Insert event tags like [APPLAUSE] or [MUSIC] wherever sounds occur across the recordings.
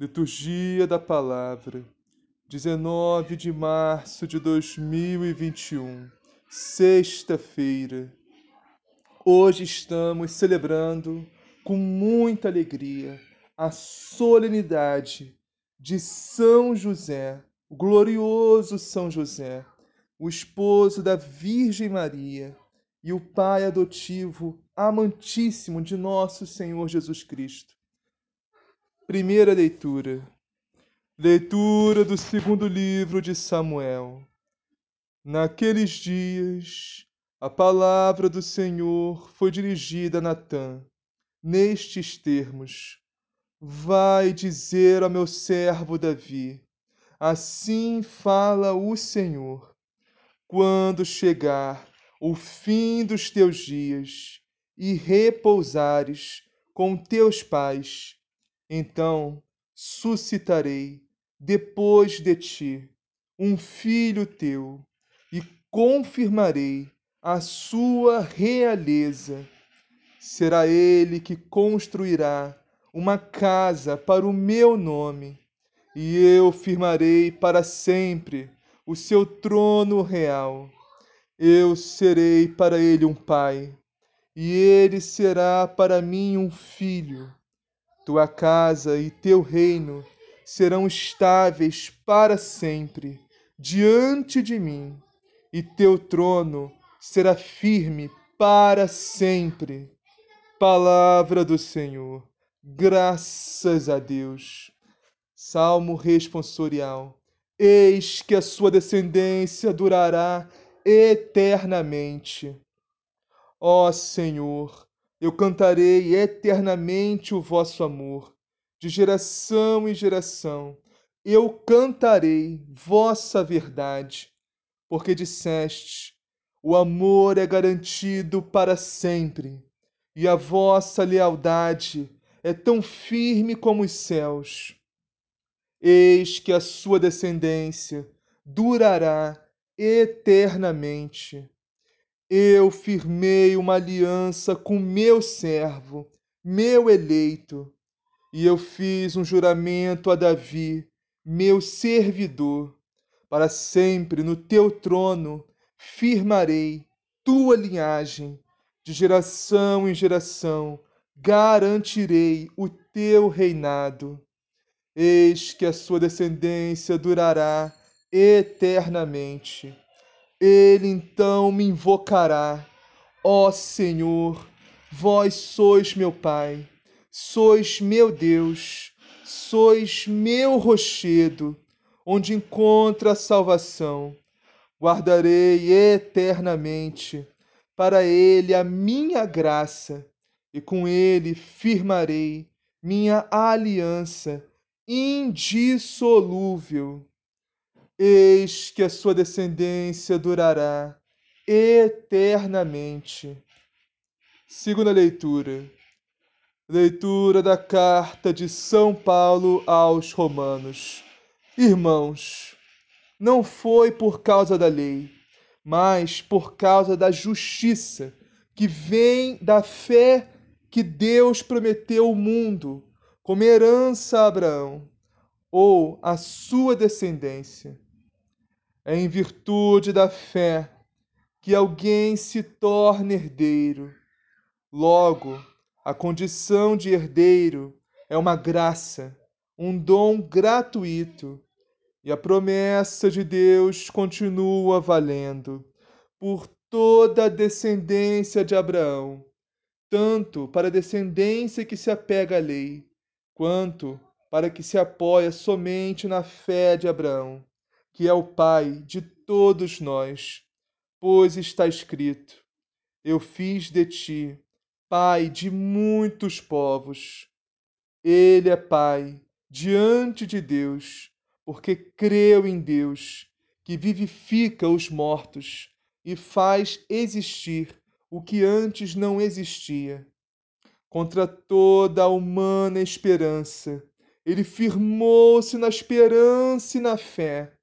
Liturgia da Palavra, 19 de março de 2021, sexta-feira. Hoje estamos celebrando com muita alegria a solenidade de São José, o glorioso São José, o esposo da Virgem Maria e o pai adotivo amantíssimo de nosso Senhor Jesus Cristo. Primeira leitura. Leitura do segundo livro de Samuel. Naqueles dias, a palavra do Senhor foi dirigida a Natã, nestes termos: Vai dizer ao meu servo Davi: Assim fala o Senhor. Quando chegar o fim dos teus dias e repousares com teus pais, então suscitarei depois de ti um filho teu e confirmarei a sua realeza. Será ele que construirá uma casa para o meu nome, e eu firmarei para sempre o seu trono real. Eu serei para ele um pai, e ele será para mim um filho tua casa e teu reino serão estáveis para sempre diante de mim, e teu trono será firme para sempre. Palavra do Senhor, graças a Deus. Salmo responsorial. Eis que a sua descendência durará eternamente. Ó Senhor, eu cantarei eternamente o vosso amor, de geração em geração. Eu cantarei vossa verdade, porque disseste: o amor é garantido para sempre, e a vossa lealdade é tão firme como os céus. Eis que a sua descendência durará eternamente eu firmei uma aliança com meu servo, meu eleito, e eu fiz um juramento a Davi, meu servidor, para sempre no teu trono firmarei tua linhagem, de geração em geração garantirei o teu reinado. Eis que a sua descendência durará eternamente ele então me invocará. Ó Senhor, vós sois meu Pai, sois meu Deus, sois meu rochedo, onde encontra a salvação. Guardarei eternamente para ele a minha graça, e com ele firmarei minha aliança indissolúvel. Eis que a sua descendência durará eternamente. Segunda leitura. Leitura da carta de São Paulo aos Romanos. Irmãos, não foi por causa da lei, mas por causa da justiça que vem da fé que Deus prometeu ao mundo como herança a Abraão ou a sua descendência. É em virtude da fé que alguém se torna herdeiro. Logo, a condição de herdeiro é uma graça, um dom gratuito, e a promessa de Deus continua valendo por toda a descendência de Abraão, tanto para a descendência que se apega à lei, quanto para que se apoia somente na fé de Abraão, que é o pai de todos nós, pois está escrito: Eu fiz de ti pai de muitos povos. Ele é pai diante de Deus, porque creu em Deus, que vivifica os mortos e faz existir o que antes não existia. Contra toda a humana esperança, ele firmou-se na esperança e na fé.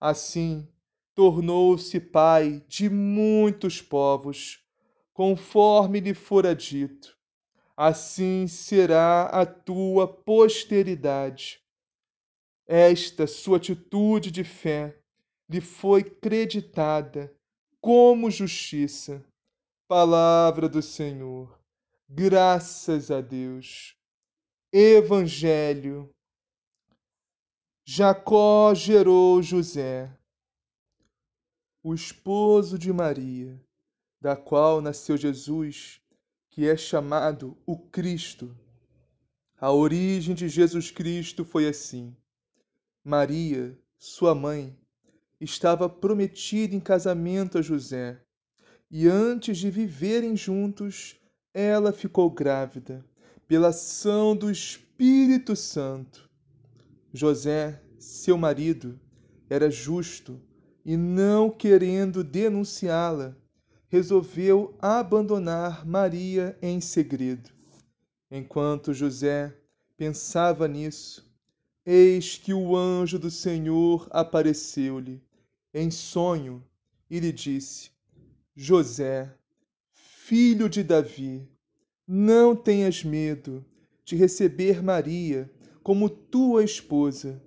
Assim, tornou-se pai de muitos povos, conforme lhe fora dito. Assim será a tua posteridade. Esta sua atitude de fé lhe foi creditada como justiça. Palavra do Senhor. Graças a Deus. Evangelho. Jacó gerou José, o esposo de Maria, da qual nasceu Jesus, que é chamado o Cristo. A origem de Jesus Cristo foi assim: Maria, sua mãe, estava prometida em casamento a José, e antes de viverem juntos, ela ficou grávida pela ação do Espírito Santo. José, seu marido, era justo e, não querendo denunciá-la, resolveu abandonar Maria em segredo. Enquanto José pensava nisso, eis que o anjo do Senhor apareceu-lhe em sonho e lhe disse: José, filho de Davi, não tenhas medo de receber Maria como tua esposa,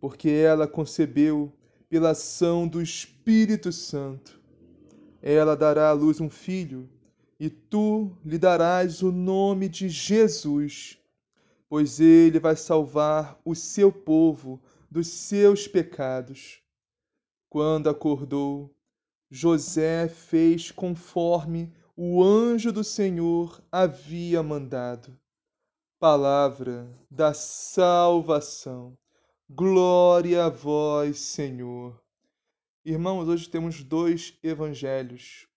porque ela concebeu pela ação do Espírito Santo. Ela dará à luz um filho, e tu lhe darás o nome de Jesus, pois ele vai salvar o seu povo dos seus pecados. Quando acordou, José fez conforme o anjo do Senhor havia mandado. Palavra da salvação. Glória a vós, Senhor. Irmãos, hoje temos dois evangelhos.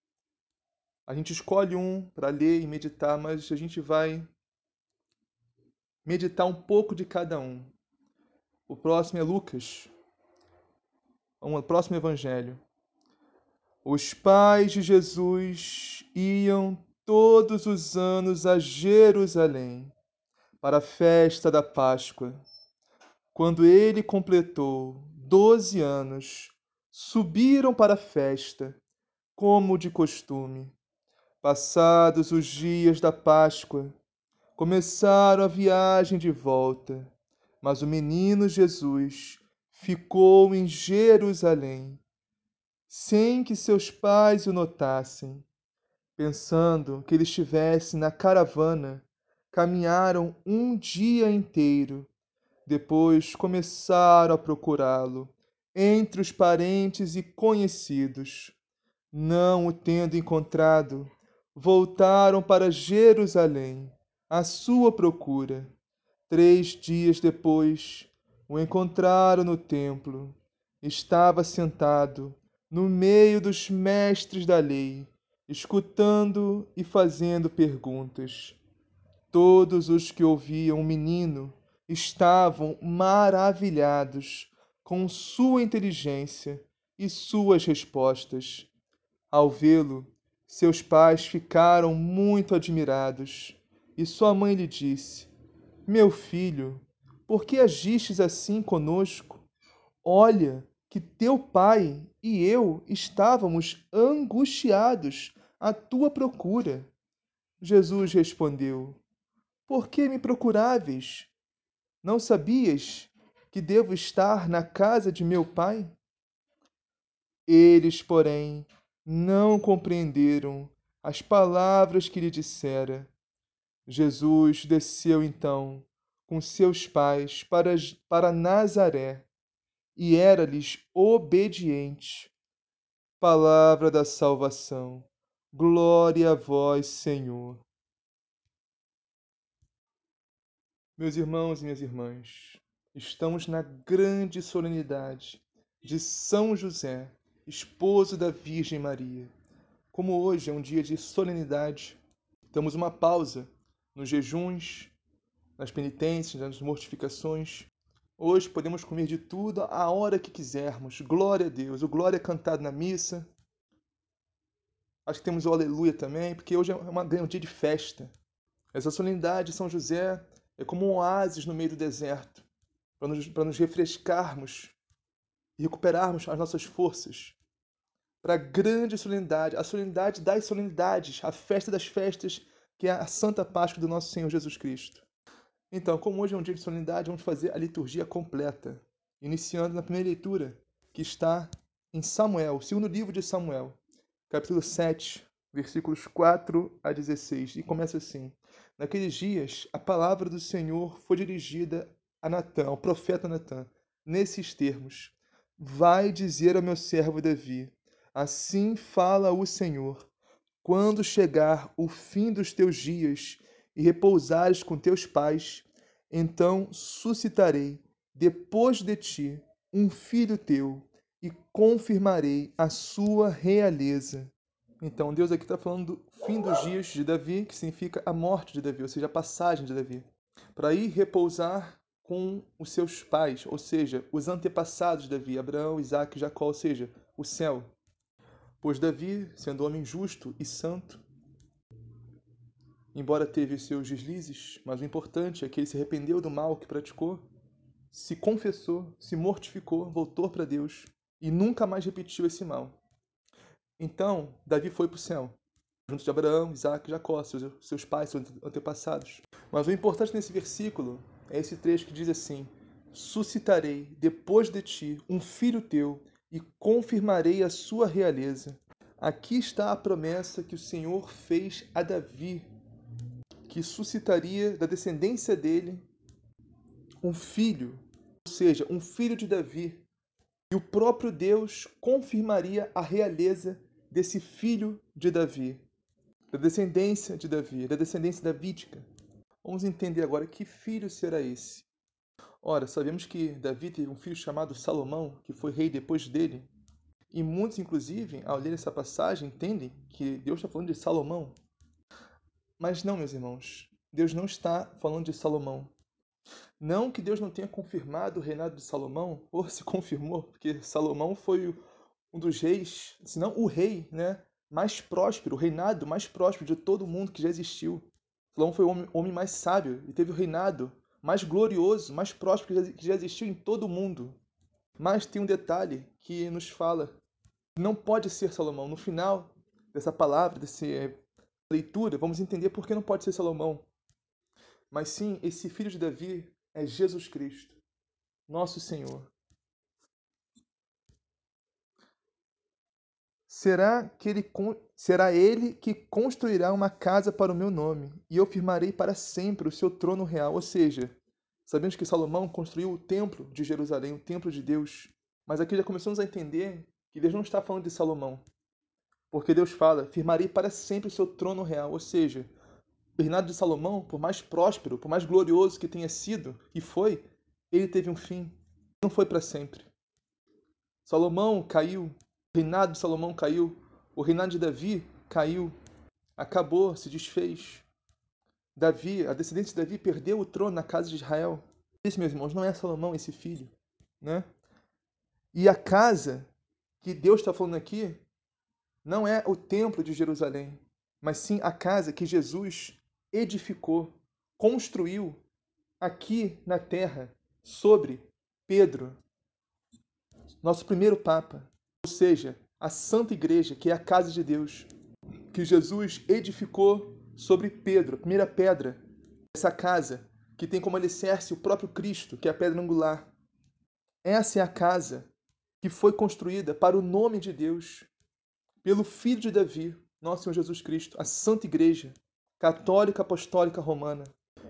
A gente escolhe um para ler e meditar, mas a gente vai meditar um pouco de cada um. O próximo é Lucas, o próximo evangelho. Os pais de Jesus iam todos os anos a Jerusalém para a festa da Páscoa. Quando ele completou doze anos, subiram para a festa, como de costume. Passados os dias da Páscoa, começaram a viagem de volta, mas o menino Jesus ficou em Jerusalém sem que seus pais o notassem. Pensando que ele estivesse na caravana, caminharam um dia inteiro. Depois começaram a procurá-lo entre os parentes e conhecidos. Não o tendo encontrado, voltaram para Jerusalém à sua procura. Três dias depois, o encontraram no templo. Estava sentado no meio dos mestres da lei, escutando e fazendo perguntas. Todos os que ouviam o menino estavam maravilhados com sua inteligência e suas respostas. Ao vê-lo, seus pais ficaram muito admirados e sua mãe lhe disse: Meu filho, por que agistes assim conosco? Olha, que teu pai e eu estávamos angustiados à tua procura. Jesus respondeu: Por que me procuráveis? Não sabias que devo estar na casa de meu pai? Eles, porém, não compreenderam as palavras que lhe dissera. Jesus desceu então com seus pais para, para Nazaré e era-lhes obediente. Palavra da salvação. Glória a vós, Senhor. Meus irmãos e minhas irmãs, estamos na grande solenidade de São José, esposo da Virgem Maria. Como hoje é um dia de solenidade, damos uma pausa nos jejuns, nas penitências, nas mortificações. Hoje podemos comer de tudo a hora que quisermos. Glória a Deus. O glória é cantado na missa. Acho que temos o aleluia também, porque hoje é um dia de festa. Essa solenidade de São José é como um oásis no meio do deserto, para nos, para nos refrescarmos e recuperarmos as nossas forças para a grande solenidade, a solenidade das solenidades, a festa das festas, que é a Santa Páscoa do nosso Senhor Jesus Cristo. Então, como hoje é um dia de solenidade, vamos fazer a liturgia completa, iniciando na primeira leitura, que está em Samuel, o segundo livro de Samuel, capítulo 7, versículos 4 a 16, e começa assim: Naqueles dias, a palavra do Senhor foi dirigida a Natã, ao profeta Natã, nesses termos: Vai dizer ao meu servo Davi: Assim fala o Senhor: quando chegar o fim dos teus dias e repousares com teus pais, então suscitarei depois de ti um filho teu e confirmarei a sua realeza. Então, Deus aqui está falando do fim dos dias de Davi, que significa a morte de Davi, ou seja, a passagem de Davi, para ir repousar com os seus pais, ou seja, os antepassados de Davi, Abraão, Isaac Jacó, ou seja, o céu. Pois Davi, sendo homem justo e santo, embora teve seus deslizes, mas o importante é que ele se arrependeu do mal que praticou, se confessou, se mortificou, voltou para Deus e nunca mais repetiu esse mal. Então, Davi foi para o céu, junto de Abraão, Isaac e Jacó, seus, seus pais, seus antepassados. Mas o importante nesse versículo é esse trecho que diz assim: Suscitarei depois de ti um filho teu e confirmarei a sua realeza. Aqui está a promessa que o Senhor fez a Davi, que suscitaria da descendência dele um filho, ou seja, um filho de Davi. E o próprio Deus confirmaria a realeza desse filho de Davi, da descendência de Davi, da descendência davídica. Vamos entender agora que filho será esse. Ora, sabemos que Davi teve um filho chamado Salomão, que foi rei depois dele. E muitos, inclusive, ao ler essa passagem, entendem que Deus está falando de Salomão. Mas não, meus irmãos, Deus não está falando de Salomão. Não que Deus não tenha confirmado o reinado de Salomão, ou se [LAUGHS] confirmou, porque Salomão foi um dos reis, se não o rei, né, mais próspero, o reinado mais próspero de todo mundo que já existiu. Salomão foi o homem, homem mais sábio e teve o reinado mais glorioso, mais próspero que já existiu em todo o mundo. Mas tem um detalhe que nos fala: não pode ser Salomão. No final dessa palavra, dessa leitura, vamos entender por que não pode ser Salomão. Mas sim, esse filho de Davi é Jesus Cristo, nosso Senhor. Será que ele será ele que construirá uma casa para o meu nome, e eu firmarei para sempre o seu trono real. Ou seja, sabemos que Salomão construiu o templo de Jerusalém, o templo de Deus. Mas aqui já começamos a entender que Deus não está falando de Salomão. Porque Deus fala: firmarei para sempre o seu trono real. Ou seja, o reinado de Salomão, por mais próspero, por mais glorioso que tenha sido e foi, ele teve um fim. Não foi para sempre. Salomão caiu, o reinado de Salomão caiu, o reinado de Davi caiu, acabou, se desfez. Davi, a descendência de Davi perdeu o trono na casa de Israel. Isso, meus irmãos, não é Salomão esse filho, né? E a casa que Deus está falando aqui não é o templo de Jerusalém, mas sim a casa que Jesus edificou, construiu aqui na terra sobre Pedro, nosso primeiro Papa, ou seja, a Santa Igreja, que é a casa de Deus, que Jesus edificou sobre Pedro, a primeira pedra dessa casa, que tem como alicerce o próprio Cristo, que é a pedra angular. Essa é a casa que foi construída para o nome de Deus, pelo Filho de Davi, nosso Senhor Jesus Cristo, a Santa Igreja, católica apostólica romana.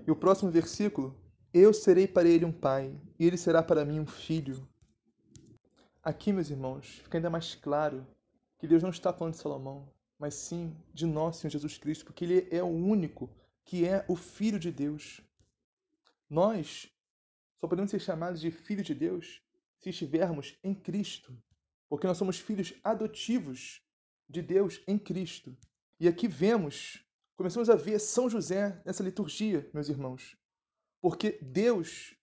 E o próximo versículo: Eu serei para ele um pai, e ele será para mim um filho. Aqui, meus irmãos, fica ainda mais claro que Deus não está falando de Salomão, mas sim de nosso Senhor Jesus Cristo, porque ele é o único que é o Filho de Deus. Nós só podemos ser chamados de filho de Deus se estivermos em Cristo, porque nós somos filhos adotivos de Deus em Cristo. E aqui vemos, começamos a ver São José nessa liturgia, meus irmãos, porque Deus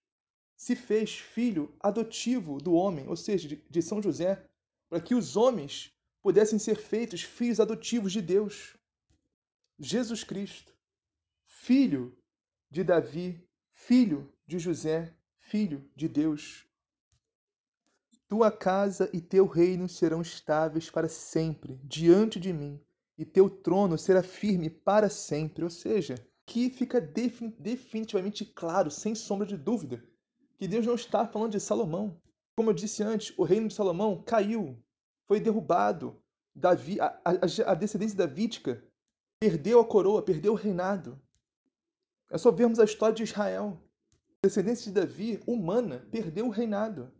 se fez filho adotivo do homem, ou seja, de São José, para que os homens pudessem ser feitos filhos adotivos de Deus. Jesus Cristo, filho de Davi, filho de José, filho de Deus. Tua casa e teu reino serão estáveis para sempre diante de mim, e teu trono será firme para sempre. Ou seja, que fica definitivamente claro, sem sombra de dúvida, que Deus não está falando de Salomão. Como eu disse antes, o reino de Salomão caiu, foi derrubado. Davi, a, a, a descendência davídica perdeu a coroa, perdeu o reinado. É só vermos a história de Israel. A descendência de Davi, humana, perdeu o reinado.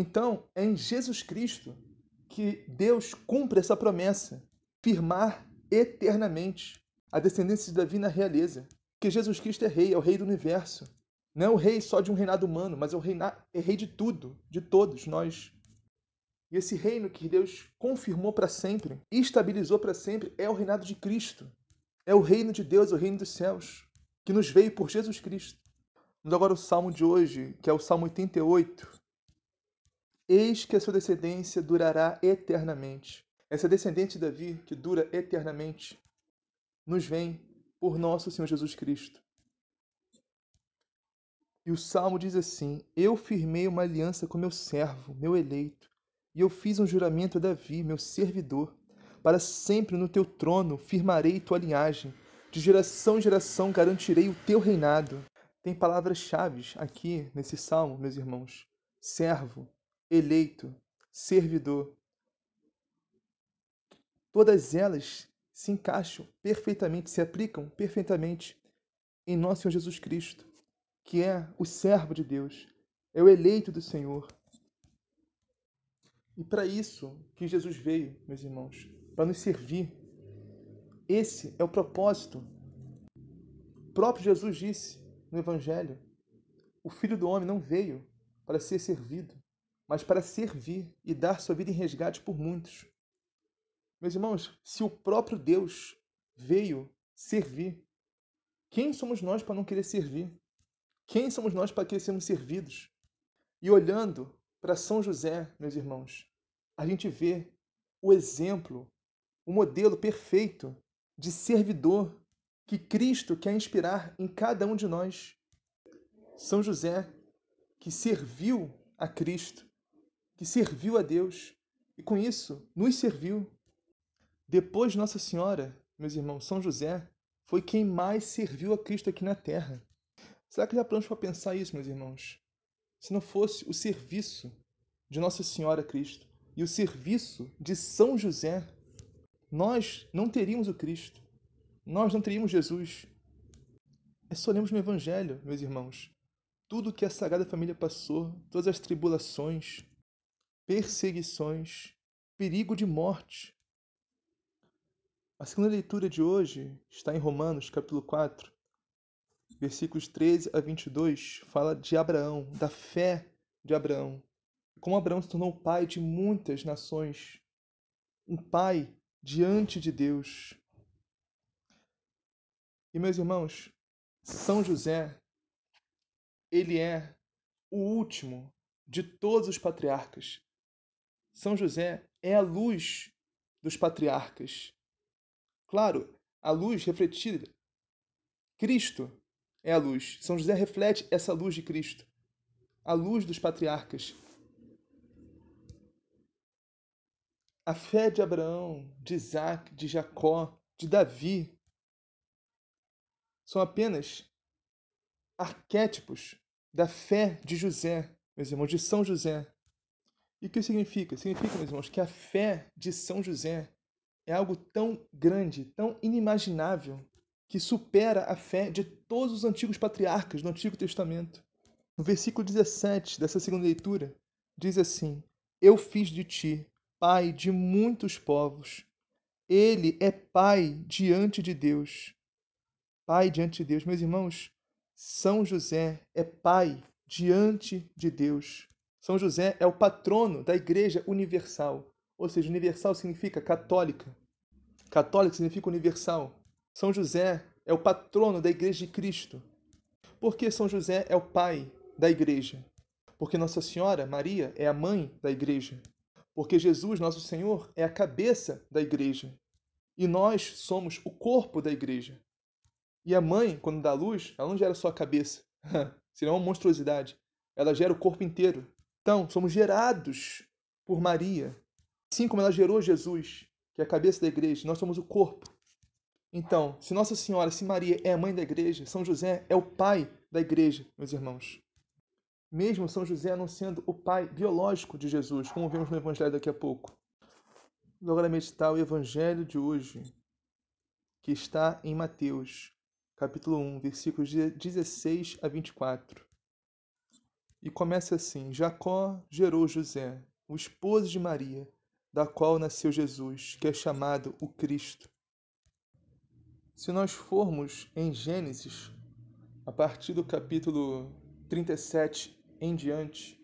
Então, é em Jesus Cristo que Deus cumpre essa promessa, firmar eternamente a descendência de Davi na realeza. Que Jesus Cristo é rei, é o rei do universo. Não é o rei só de um reinado humano, mas é o rei, é rei de tudo, de todos nós. E esse reino que Deus confirmou para sempre, estabilizou para sempre, é o reinado de Cristo. É o reino de Deus, o reino dos céus, que nos veio por Jesus Cristo. Vamos agora ao salmo de hoje, que é o salmo 88, Eis que a sua descendência durará eternamente. Essa descendente de Davi, que dura eternamente, nos vem por nosso Senhor Jesus Cristo. E o salmo diz assim: Eu firmei uma aliança com meu servo, meu eleito, e eu fiz um juramento a Davi, meu servidor. Para sempre no teu trono firmarei tua linhagem, de geração em geração garantirei o teu reinado. Tem palavras-chave aqui nesse salmo, meus irmãos: servo, eleito, servidor. Todas elas se encaixam perfeitamente, se aplicam perfeitamente em nosso Senhor Jesus Cristo, que é o servo de Deus, é o eleito do Senhor. E para isso que Jesus veio, meus irmãos, para nos servir. Esse é o propósito. O próprio Jesus disse no Evangelho: o Filho do Homem não veio para ser servido, mas para servir e dar sua vida em resgate por muitos. Meus irmãos, se o próprio Deus veio servir, quem somos nós para não querer servir? Quem somos nós para querer sermos servidos? E olhando para São José, meus irmãos, a gente vê o exemplo, o modelo perfeito de servidor que Cristo quer inspirar em cada um de nós. São José, que serviu a Cristo, que serviu a Deus e com isso nos serviu. Depois de Nossa Senhora, meus irmãos, São José foi quem mais serviu a Cristo aqui na terra. Será que já paramos para pensar isso, meus irmãos? Se não fosse o serviço de Nossa Senhora Cristo e o serviço de São José, nós não teríamos o Cristo. Nós não teríamos Jesus. É só lermos no Evangelho, meus irmãos. Tudo que a Sagrada Família passou, todas as tribulações, perseguições, perigo de morte. A segunda leitura de hoje está em Romanos, capítulo 4, versículos 13 a 22, fala de Abraão, da fé de Abraão. Como Abraão se tornou pai de muitas nações, um pai diante de Deus. E meus irmãos, São José, ele é o último de todos os patriarcas. São José é a luz dos patriarcas. Claro, a luz refletida. Cristo é a luz. São José reflete essa luz de Cristo, a luz dos patriarcas. A fé de Abraão, de Isaac, de Jacó, de Davi são apenas arquétipos da fé de José, meus irmãos, de São José. E o que significa? Significa, meus irmãos, que a fé de São José é algo tão grande, tão inimaginável, que supera a fé de todos os antigos patriarcas do Antigo Testamento. No versículo 17 dessa segunda leitura, diz assim: Eu fiz de ti pai de muitos povos. Ele é pai diante de Deus. Pai diante de Deus. Meus irmãos, São José é pai diante de Deus. São José é o patrono da Igreja Universal. Ou seja, universal significa católica. Católico significa universal. São José é o patrono da Igreja de Cristo. Por que São José é o pai da Igreja? Porque Nossa Senhora, Maria, é a mãe da Igreja. Porque Jesus, nosso Senhor, é a cabeça da Igreja. E nós somos o corpo da Igreja. E a mãe, quando dá luz, ela não gera só a cabeça. [LAUGHS] Seria uma monstruosidade. Ela gera o corpo inteiro. Então, somos gerados por Maria. Assim como ela gerou Jesus, que é a cabeça da igreja, nós somos o corpo. Então, se Nossa Senhora, se Maria é a mãe da igreja, São José é o pai da igreja, meus irmãos. Mesmo São José não sendo o pai biológico de Jesus, como vemos no Evangelho daqui a pouco. Vamos agora meditar o Evangelho de hoje, que está em Mateus, capítulo 1, versículos 16 a 24. E começa assim: Jacó gerou José, o esposo de Maria, da qual nasceu Jesus, que é chamado o Cristo. Se nós formos em Gênesis, a partir do capítulo 37 em diante,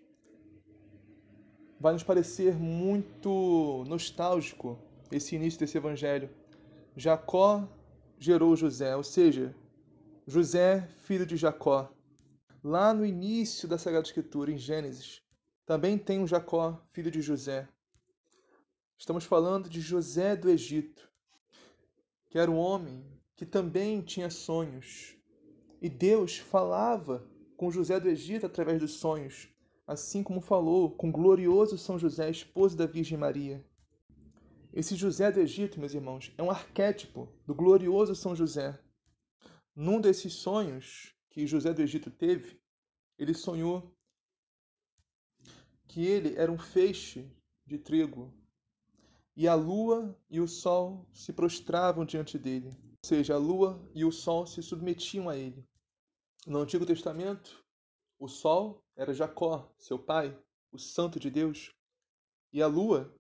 vai nos parecer muito nostálgico esse início desse evangelho. Jacó gerou José, ou seja, José, filho de Jacó. Lá no início da Sagrada Escritura, em Gênesis, também tem um Jacó, filho de José. Estamos falando de José do Egito, que era um homem que também tinha sonhos. E Deus falava com José do Egito através dos sonhos, assim como falou com o glorioso São José, esposo da Virgem Maria. Esse José do Egito, meus irmãos, é um arquétipo do glorioso São José. Num desses sonhos que José do Egito teve, ele sonhou que ele era um feixe de trigo e a lua e o sol se prostravam diante dele, seja, a lua e o sol se submetiam a ele. No Antigo Testamento, o sol era Jacó, seu pai, o santo de Deus, e a lua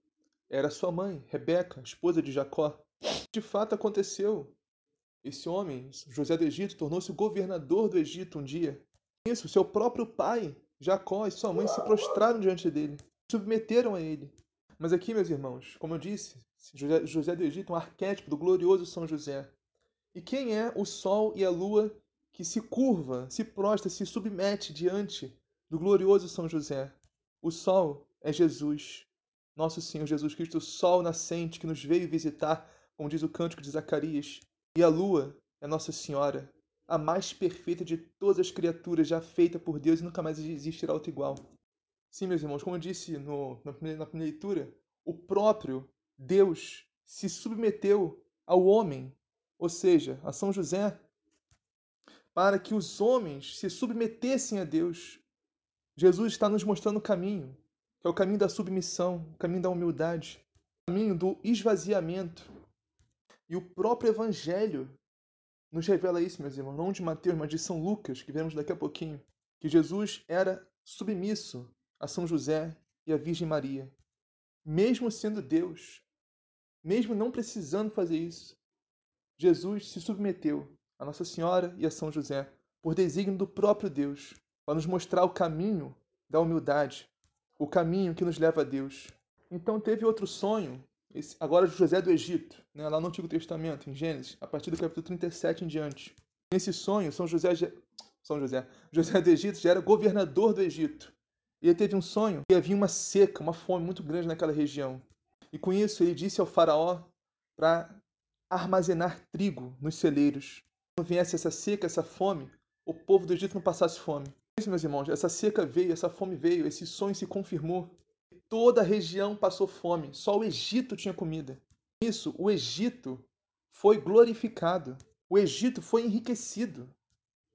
era sua mãe, Rebeca, esposa de Jacó. De fato aconteceu. Esse homem, José do Egito, tornou-se governador do Egito um dia. Isso, seu próprio pai, Jacó, e sua mãe se prostraram diante dele, submeteram a ele. Mas aqui, meus irmãos, como eu disse, José, José do Egito é um arquétipo do glorioso São José. E quem é o sol e a lua que se curva, se prostra, se submete diante do glorioso São José? O sol é Jesus, nosso Senhor Jesus Cristo, o sol nascente que nos veio visitar, como diz o cântico de Zacarias. E a lua é Nossa Senhora, a mais perfeita de todas as criaturas já feita por Deus e nunca mais existirá outra igual. Sim, meus irmãos, como eu disse no, na, primeira, na primeira leitura, o próprio Deus se submeteu ao homem, ou seja, a São José, para que os homens se submetessem a Deus. Jesus está nos mostrando o caminho, que é o caminho da submissão, o caminho da humildade, o caminho do esvaziamento. E o próprio Evangelho nos revela isso, meus irmãos, não de Mateus, mas de São Lucas, que veremos daqui a pouquinho, que Jesus era submisso a São José e a Virgem Maria. Mesmo sendo Deus, mesmo não precisando fazer isso, Jesus se submeteu a Nossa Senhora e a São José por desígnio do próprio Deus, para nos mostrar o caminho da humildade, o caminho que nos leva a Deus. Então teve outro sonho, esse, agora José do Egito, né, lá no Antigo Testamento, em Gênesis, a partir do capítulo 37 em diante. Nesse sonho, São José, São José, [LAUGHS] José do Egito já era governador do Egito. Ele teve um sonho que havia uma seca, uma fome muito grande naquela região. E com isso ele disse ao faraó para armazenar trigo nos celeiros. Quando viesse essa seca, essa fome, o povo do Egito não passasse fome. Isso, meus irmãos, essa seca veio, essa fome veio, esse sonho se confirmou. Toda a região passou fome, só o Egito tinha comida. Isso, o Egito foi glorificado, o Egito foi enriquecido,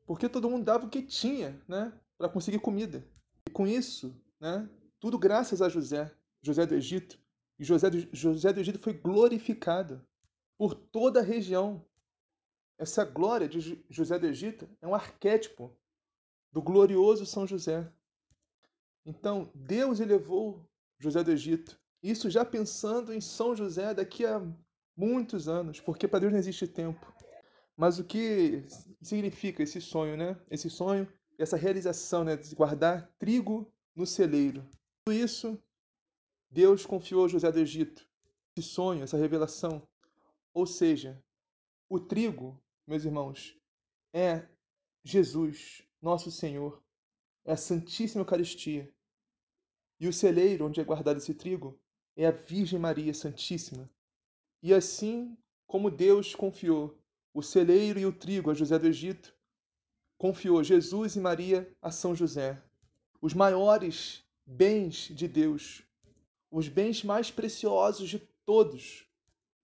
porque todo mundo dava o que tinha, né, para conseguir comida. E com isso, né, tudo graças a José, José do Egito. E José do, José do Egito foi glorificado por toda a região. Essa glória de José do Egito é um arquétipo do glorioso São José. Então, Deus elevou José do Egito. Isso já pensando em São José daqui a muitos anos, porque para Deus não existe tempo. Mas o que significa esse sonho, né? Esse sonho, essa realização, né, de guardar trigo no celeiro. Tudo isso Deus confiou a José do Egito. Esse sonho, essa revelação. Ou seja, o trigo, meus irmãos, é Jesus, nosso Senhor, é a Santíssima Eucaristia. E o celeiro onde é guardado esse trigo é a Virgem Maria Santíssima. E assim como Deus confiou o celeiro e o trigo a José do Egito, confiou Jesus e Maria a São José. Os maiores bens de Deus, os bens mais preciosos de todos,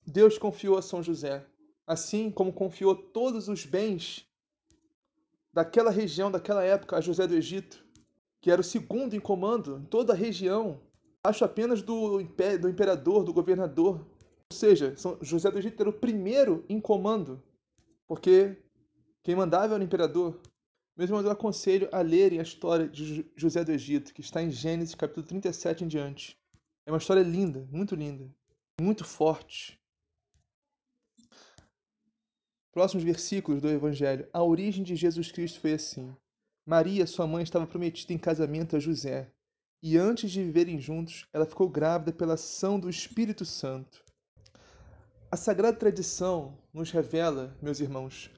Deus confiou a São José, assim como confiou todos os bens daquela região, daquela época, a José do Egito, que era o segundo em comando em toda a região, acho apenas do, do imperador, do governador. Ou seja, São José do Egito era o primeiro em comando, porque quem mandava era o imperador. Mesmo eu aconselho a lerem a história de José do Egito, que está em Gênesis capítulo 37 em diante. É uma história linda, muito linda, muito forte. Próximos versículos do Evangelho. A origem de Jesus Cristo foi assim. Maria, sua mãe, estava prometida em casamento a José, e antes de viverem juntos, ela ficou grávida pela ação do Espírito Santo. A sagrada tradição nos revela, meus irmãos,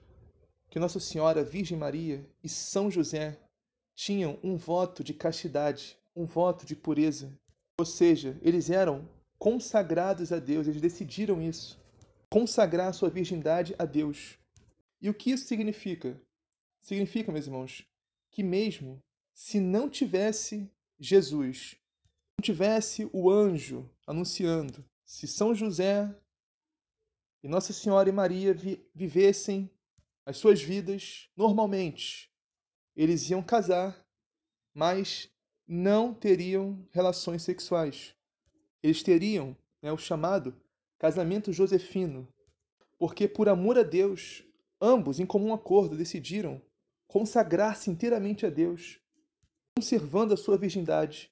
que Nossa Senhora Virgem Maria e São José tinham um voto de castidade, um voto de pureza. Ou seja, eles eram consagrados a Deus, eles decidiram isso consagrar sua virgindade a Deus. E o que isso significa? Significa, meus irmãos, que mesmo se não tivesse Jesus, não tivesse o anjo anunciando, se São José e Nossa Senhora e Maria vi vivessem as suas vidas normalmente, eles iam casar, mas não teriam relações sexuais. Eles teriam né, o chamado casamento josefino, porque por amor a Deus, ambos em comum acordo decidiram consagrar-se inteiramente a Deus, conservando a sua virgindade.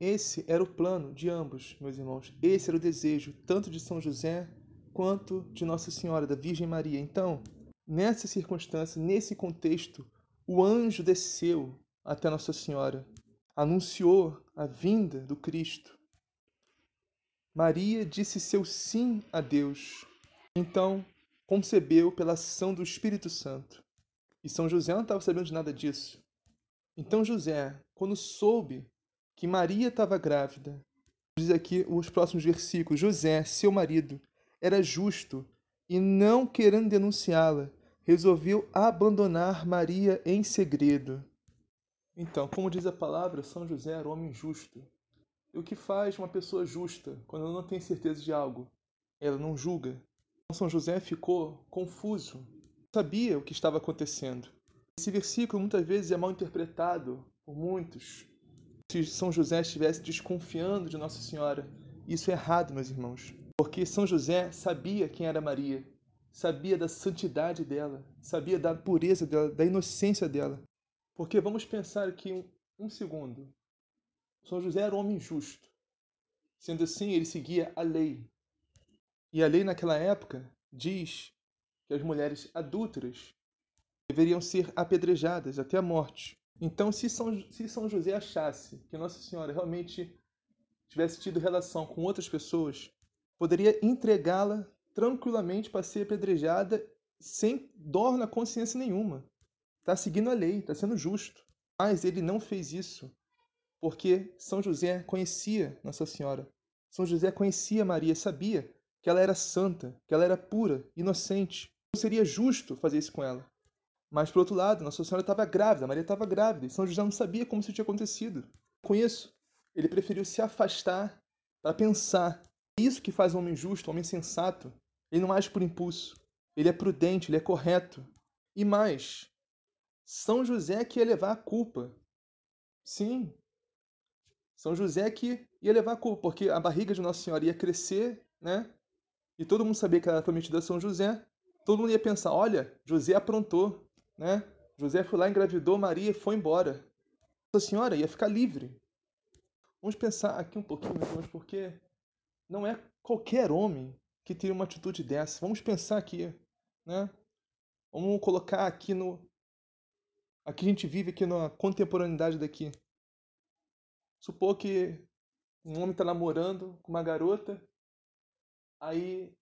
Esse era o plano de ambos, meus irmãos. Esse era o desejo, tanto de São José quanto de Nossa Senhora, da Virgem Maria. Então, nessa circunstância, nesse contexto, o anjo desceu até Nossa Senhora, anunciou a vinda do Cristo Maria disse seu sim a Deus. Então, concebeu pela ação do Espírito Santo. E São José não estava sabendo de nada disso. Então, José, quando soube que Maria estava grávida, diz aqui os próximos versículos: José, seu marido, era justo e, não querendo denunciá-la, resolveu abandonar Maria em segredo. Então, como diz a palavra, São José era um homem justo. O que faz uma pessoa justa quando ela não tem certeza de algo? Ela não julga. Então, São José ficou confuso, sabia o que estava acontecendo. Esse versículo muitas vezes é mal interpretado por muitos. Se São José estivesse desconfiando de Nossa Senhora, isso é errado, meus irmãos, porque São José sabia quem era Maria, sabia da santidade dela, sabia da pureza dela, da inocência dela. Porque vamos pensar aqui um, um segundo. São José era um homem justo. Sendo assim, ele seguia a lei. E a lei naquela época diz que as mulheres adúlteras deveriam ser apedrejadas até a morte. Então, se São, se São José achasse que Nossa Senhora realmente tivesse tido relação com outras pessoas, poderia entregá-la tranquilamente para ser apedrejada sem dor na consciência nenhuma. Está seguindo a lei, está sendo justo. Mas ele não fez isso porque São José conhecia Nossa Senhora. São José conhecia Maria, sabia que ela era santa, que ela era pura, inocente. Não seria justo fazer isso com ela. Mas, por outro lado, Nossa Senhora estava grávida, Maria estava grávida, e São José não sabia como isso tinha acontecido. Com isso, Ele preferiu se afastar para pensar. É isso que faz um homem justo, um homem sensato. Ele não age por impulso. Ele é prudente, ele é correto. E mais, São José que ia levar a culpa. Sim, São José que ia levar a culpa, porque a barriga de Nossa Senhora ia crescer, né? E todo mundo sabia que ela era prometida a São José. Todo mundo ia pensar, olha, José aprontou, né? José foi lá, engravidou Maria e foi embora. Nossa Senhora ia ficar livre. Vamos pensar aqui um pouquinho, meus irmãos, porque não é qualquer homem que teria uma atitude dessa. Vamos pensar aqui, né? Vamos colocar aqui no. Aqui a gente vive aqui na contemporaneidade daqui. Supor que um homem está namorando com uma garota, aí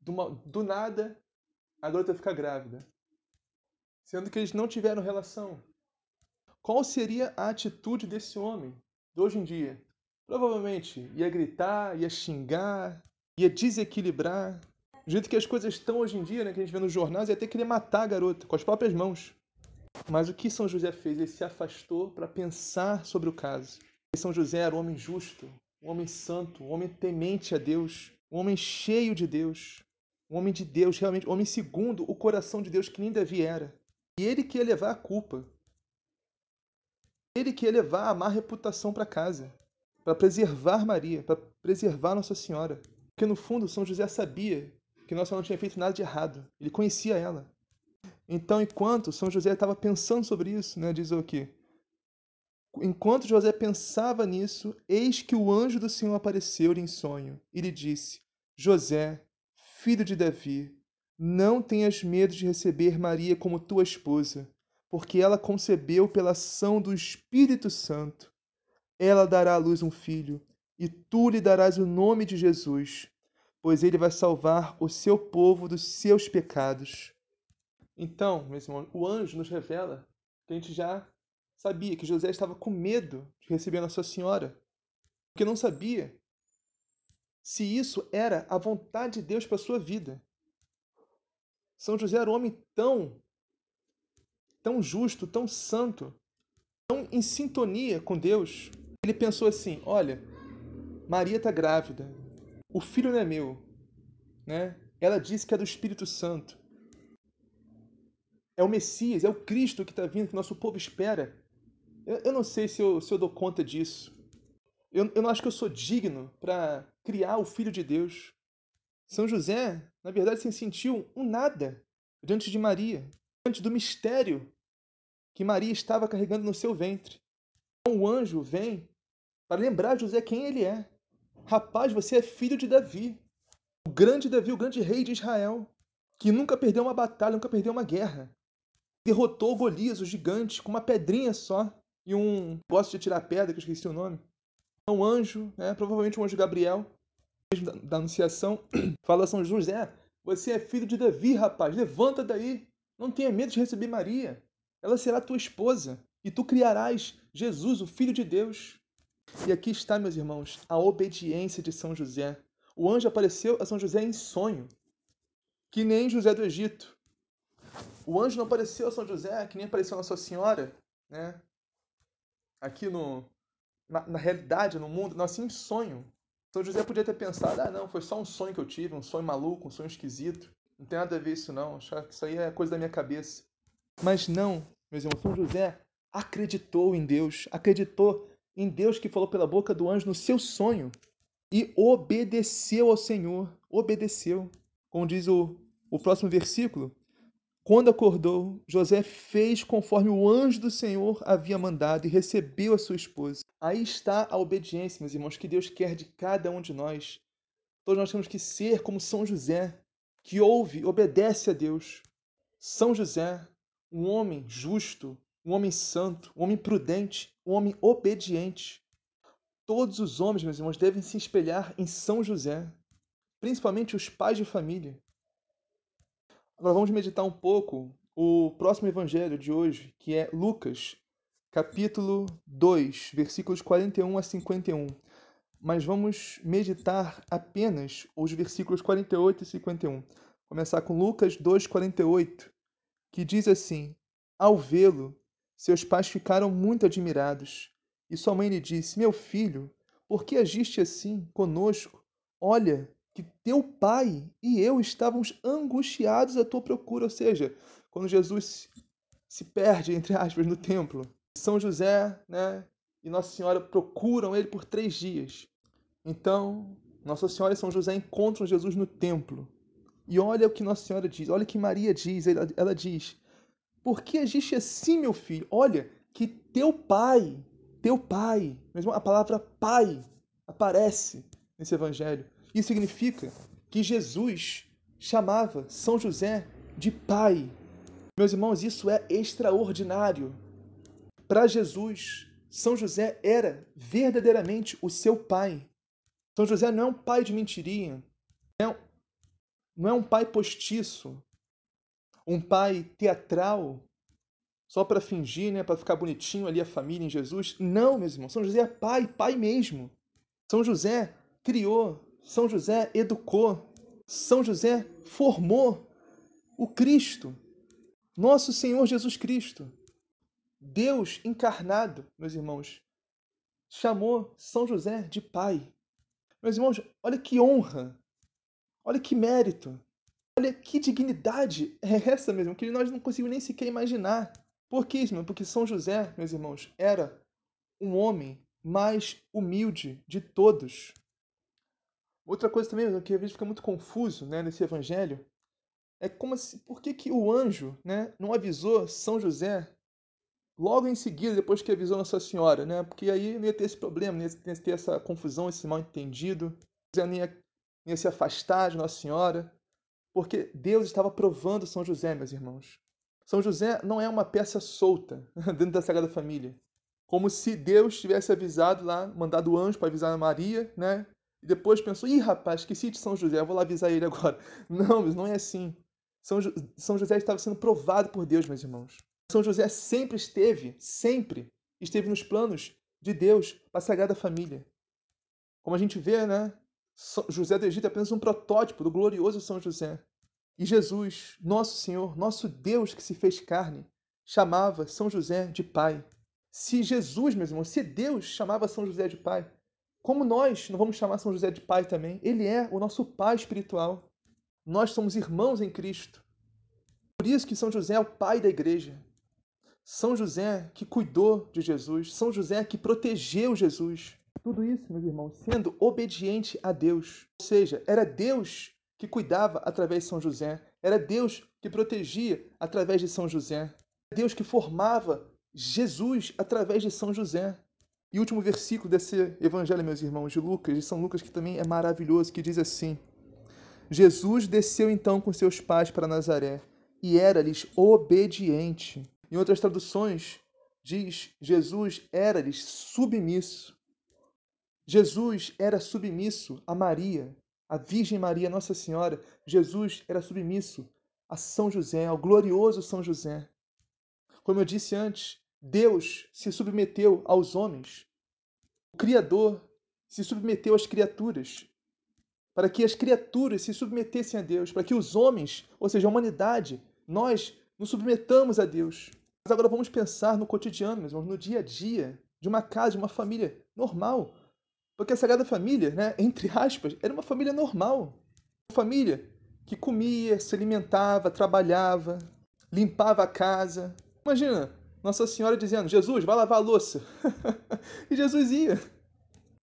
do, uma, do nada a garota fica grávida, sendo que eles não tiveram relação. Qual seria a atitude desse homem? de hoje em dia, provavelmente ia gritar, ia xingar, ia desequilibrar. Do jeito que as coisas estão hoje em dia, né, que a gente vê nos jornais, ia que querer matar a garota com as próprias mãos. Mas o que São José fez? Ele se afastou para pensar sobre o caso. E São José era um homem justo, um homem santo, um homem temente a Deus, um homem cheio de Deus, um homem de Deus, realmente, um homem segundo o coração de Deus que nem Davi era. E ele que ia levar a culpa ele que ia levar a má reputação para casa, para preservar Maria, para preservar Nossa Senhora. Porque no fundo São José sabia que Nossa Senhora não tinha feito nada de errado. Ele conhecia ela. Então, enquanto São José estava pensando sobre isso, né, diz o quê? Enquanto José pensava nisso, eis que o anjo do Senhor apareceu-lhe em sonho e lhe disse: José, filho de Davi, não tenhas medo de receber Maria como tua esposa porque ela concebeu pela ação do Espírito Santo. Ela dará à luz um filho, e tu lhe darás o nome de Jesus, pois ele vai salvar o seu povo dos seus pecados. Então, meus irmãos, o anjo nos revela que a gente já sabia que José estava com medo de receber Nossa Senhora, porque não sabia se isso era a vontade de Deus para sua vida. São José era um homem tão tão justo, tão santo, tão em sintonia com Deus. Ele pensou assim: olha, Maria está grávida, o filho não é meu, né? Ela disse que é do Espírito Santo. É o Messias, é o Cristo que está vindo, que nosso povo espera. Eu, eu não sei se eu, se eu dou conta disso. Eu, eu não acho que eu sou digno para criar o Filho de Deus. São José, na verdade, se sentiu um nada diante de Maria, diante do mistério que Maria estava carregando no seu ventre. Então o anjo vem para lembrar José quem ele é. Rapaz, você é filho de Davi, o grande Davi, o grande rei de Israel, que nunca perdeu uma batalha, nunca perdeu uma guerra. Derrotou Golias, o gigante, com uma pedrinha só e um poste de tirar pedra, que eu esqueci o nome. Um anjo, né, provavelmente um anjo Gabriel, da Anunciação, [CLEARS THROAT] fala a São José: Você é filho de Davi, rapaz, levanta daí, não tenha medo de receber Maria ela será tua esposa, e tu criarás Jesus, o Filho de Deus. E aqui está, meus irmãos, a obediência de São José. O anjo apareceu a São José em sonho, que nem José do Egito. O anjo não apareceu a São José, que nem apareceu a Nossa Senhora, né? Aqui no, na, na realidade, no mundo, assim em sonho. São José podia ter pensado, ah, não, foi só um sonho que eu tive, um sonho maluco, um sonho esquisito. Não tem nada a ver isso, não. Que isso aí é coisa da minha cabeça. Mas não, meus irmãos, São José acreditou em Deus, acreditou em Deus que falou pela boca do anjo no seu sonho e obedeceu ao Senhor, obedeceu. Como diz o, o próximo versículo, quando acordou, José fez conforme o anjo do Senhor havia mandado e recebeu a sua esposa. Aí está a obediência, meus irmãos, que Deus quer de cada um de nós. Todos nós temos que ser como São José, que ouve, obedece a Deus. São José, um homem justo, um homem santo, um homem prudente, um homem obediente. Todos os homens, meus irmãos, devem se espelhar em São José, principalmente os pais de família. Agora vamos meditar um pouco o próximo evangelho de hoje, que é Lucas, capítulo 2, versículos 41 a 51. Mas vamos meditar apenas os versículos 48 e 51. Começar com Lucas 2, 48 que diz assim: Ao vê-lo, seus pais ficaram muito admirados E sua mãe lhe disse: Meu filho, por que agiste assim conosco? Olha, que teu pai e eu estávamos angustiados à tua procura. Ou seja, quando Jesus se perde, entre aspas, no templo, São José né, e Nossa Senhora procuram ele por três dias. Então, Nossa Senhora e São José encontram Jesus no templo. E olha o que Nossa Senhora diz, olha o que Maria diz. Ela, ela diz: Por que agiste assim, meu filho? Olha, que teu pai, teu pai, mesmo a palavra pai aparece nesse evangelho. Isso significa que Jesus chamava São José de pai. Meus irmãos, isso é extraordinário. Para Jesus, São José era verdadeiramente o seu pai. São José não é um pai de mentirinha, não é um pai postiço, um pai teatral, só para fingir, né, para ficar bonitinho ali a família em Jesus. Não, meus irmãos, São José é pai, pai mesmo. São José criou, São José educou, São José formou o Cristo, nosso Senhor Jesus Cristo. Deus encarnado, meus irmãos, chamou São José de pai. Meus irmãos, olha que honra, olha que mérito, olha que dignidade é essa mesmo, que nós não conseguimos nem sequer imaginar. Por que isso, Porque São José, meus irmãos, era um homem mais humilde de todos. Outra coisa também que às vezes fica muito confuso né, nesse evangelho é como assim, por que, que o anjo né, não avisou São José logo em seguida, depois que avisou Nossa Senhora, né? Porque aí não ia ter esse problema, não ia ter essa confusão, esse mal entendido, não ia, não ia se afastar de Nossa Senhora, porque Deus estava provando São José, meus irmãos. São José não é uma peça solta [LAUGHS] dentro da Sagrada Família. Como se Deus tivesse avisado lá, mandado o anjo para avisar a Maria, né? E depois pensou, ih, rapaz, esqueci de São José, vou lá avisar ele agora. [LAUGHS] Não, mas não é assim. São, jo São José estava sendo provado por Deus, meus irmãos. São José sempre esteve, sempre esteve nos planos de Deus para a Sagrada Família. Como a gente vê, né? José do Egito é apenas um protótipo do glorioso São José. E Jesus, nosso Senhor, nosso Deus que se fez carne, chamava São José de Pai. Se Jesus, meus irmãos, se Deus chamava São José de Pai, como nós não vamos chamar São José de Pai também? Ele é o nosso Pai espiritual. Nós somos irmãos em Cristo. Por isso que São José é o Pai da igreja. São José que cuidou de Jesus, São José que protegeu Jesus. Tudo isso, meus irmãos, sendo obediente a Deus. Ou seja, era Deus que cuidava através de São José, era Deus que protegia através de São José, Deus que formava Jesus através de São José. E o último versículo desse evangelho, meus irmãos, de Lucas, de São Lucas, que também é maravilhoso, que diz assim: Jesus desceu então com seus pais para Nazaré e era-lhes obediente. Em outras traduções, diz: Jesus era-lhes submisso. Jesus era submisso a Maria, a Virgem Maria, Nossa Senhora. Jesus era submisso a São José, ao glorioso São José. Como eu disse antes, Deus se submeteu aos homens. O Criador se submeteu às criaturas, para que as criaturas se submetessem a Deus, para que os homens, ou seja, a humanidade, nós nos submetamos a Deus. Mas agora vamos pensar no cotidiano, no dia a dia de uma casa, de uma família normal. Porque a Sagrada Família, né, entre aspas, era uma família normal. Uma família que comia, se alimentava, trabalhava, limpava a casa. Imagina, Nossa Senhora dizendo: Jesus, vai lavar a louça. [LAUGHS] e Jesus ia.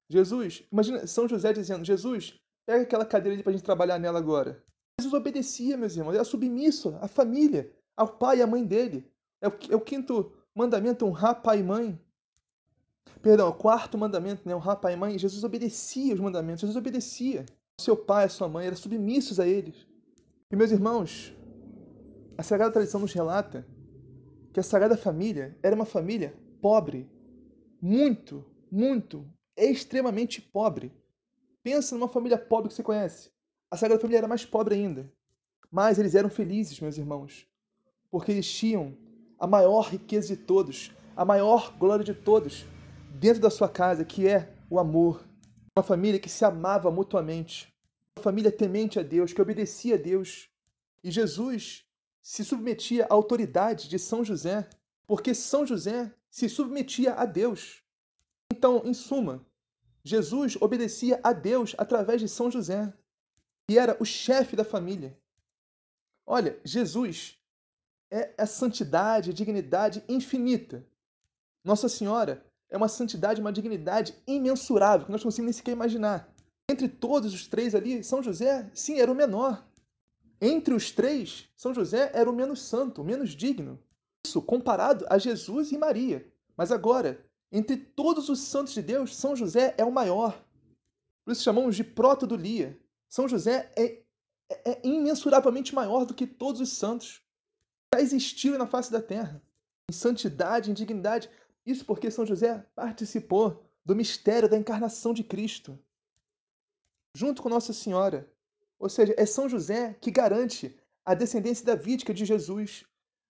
Jesus, imagina São José dizendo: Jesus, pega aquela cadeira ali para a gente trabalhar nela agora. Jesus obedecia, meus irmãos, era submisso à família, ao pai e à mãe dele. É o, é o quinto mandamento, honrar pai e mãe. Perdão, o quarto mandamento, né? Honrar pai e mãe. Jesus obedecia os mandamentos, Jesus obedecia. Seu pai e sua mãe eram submissos a eles. E meus irmãos, a Sagrada Tradição nos relata que a Sagrada Família era uma família pobre. Muito, muito, extremamente pobre. Pensa numa família pobre que você conhece. A Sagrada Família era mais pobre ainda. Mas eles eram felizes, meus irmãos, porque eles tinham a maior riqueza de todos, a maior glória de todos, dentro da sua casa, que é o amor. Uma família que se amava mutuamente. Uma família temente a Deus, que obedecia a Deus. E Jesus se submetia à autoridade de São José, porque São José se submetia a Deus. Então, em suma, Jesus obedecia a Deus através de São José, que era o chefe da família. Olha, Jesus é a santidade, a dignidade infinita. Nossa Senhora é uma santidade, uma dignidade imensurável, que nós não conseguimos nem sequer imaginar. Entre todos os três ali, São José, sim, era o menor. Entre os três, São José era o menos santo, o menos digno. Isso comparado a Jesus e Maria. Mas agora, entre todos os santos de Deus, São José é o maior. Por isso chamamos de proto-do-lia. São José é, é, é imensuravelmente maior do que todos os santos. Já existiu na face da terra. Em santidade, em dignidade. Isso porque São José participou do mistério da encarnação de Cristo junto com Nossa Senhora. Ou seja, é São José que garante a descendência davídica de Jesus,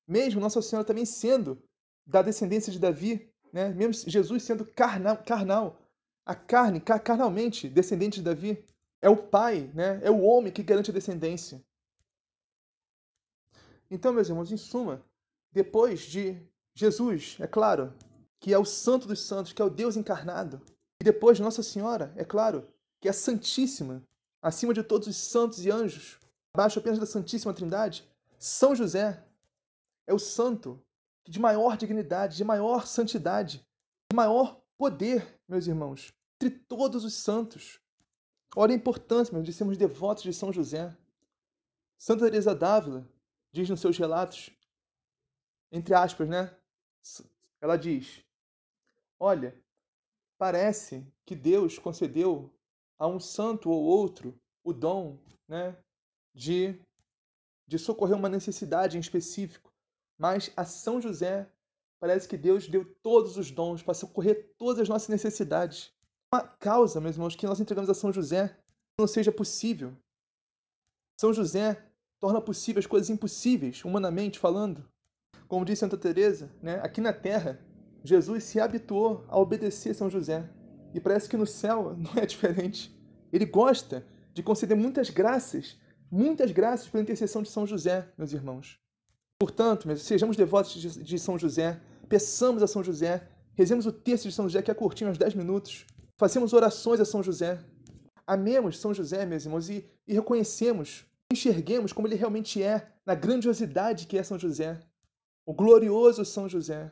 mesmo Nossa Senhora também sendo da descendência de Davi, né? mesmo Jesus sendo carnal, carnal a carne, carnalmente descendente de Davi. É o pai, né? é o homem que garante a descendência. Então, meus irmãos, em suma, depois de Jesus, é claro, que é o Santo dos Santos, que é o Deus encarnado, e depois de Nossa Senhora, é claro, que é Santíssima, acima de todos os santos e anjos, abaixo apenas da Santíssima Trindade, São José é o santo de maior dignidade, de maior santidade, de maior poder, meus irmãos, entre todos os santos. Olha a importância, meus, de sermos devotos de São José. Santa Teresa d'Ávila diz nos seus relatos, entre aspas, né? Ela diz: Olha, parece que Deus concedeu a um santo ou outro o dom né, de, de socorrer uma necessidade em específico. Mas a São José, parece que Deus deu todos os dons para socorrer todas as nossas necessidades. Uma causa, meus irmãos, que nós entregamos a São José não seja possível. São José torna possível as coisas impossíveis, humanamente falando. Como diz Santa Teresa, né, aqui na Terra, Jesus se habituou a obedecer São José. E parece que no céu [LAUGHS] não é diferente. Ele gosta de conceder muitas graças, muitas graças pela intercessão de São José, meus irmãos. Portanto, sejamos devotos de, de São José, peçamos a São José, rezemos o texto de São José, que é curtinho, uns 10 minutos, façamos orações a São José. Amemos São José, meus irmãos, e, e reconhecemos, enxerguemos como ele realmente é, na grandiosidade que é São José, o glorioso São José.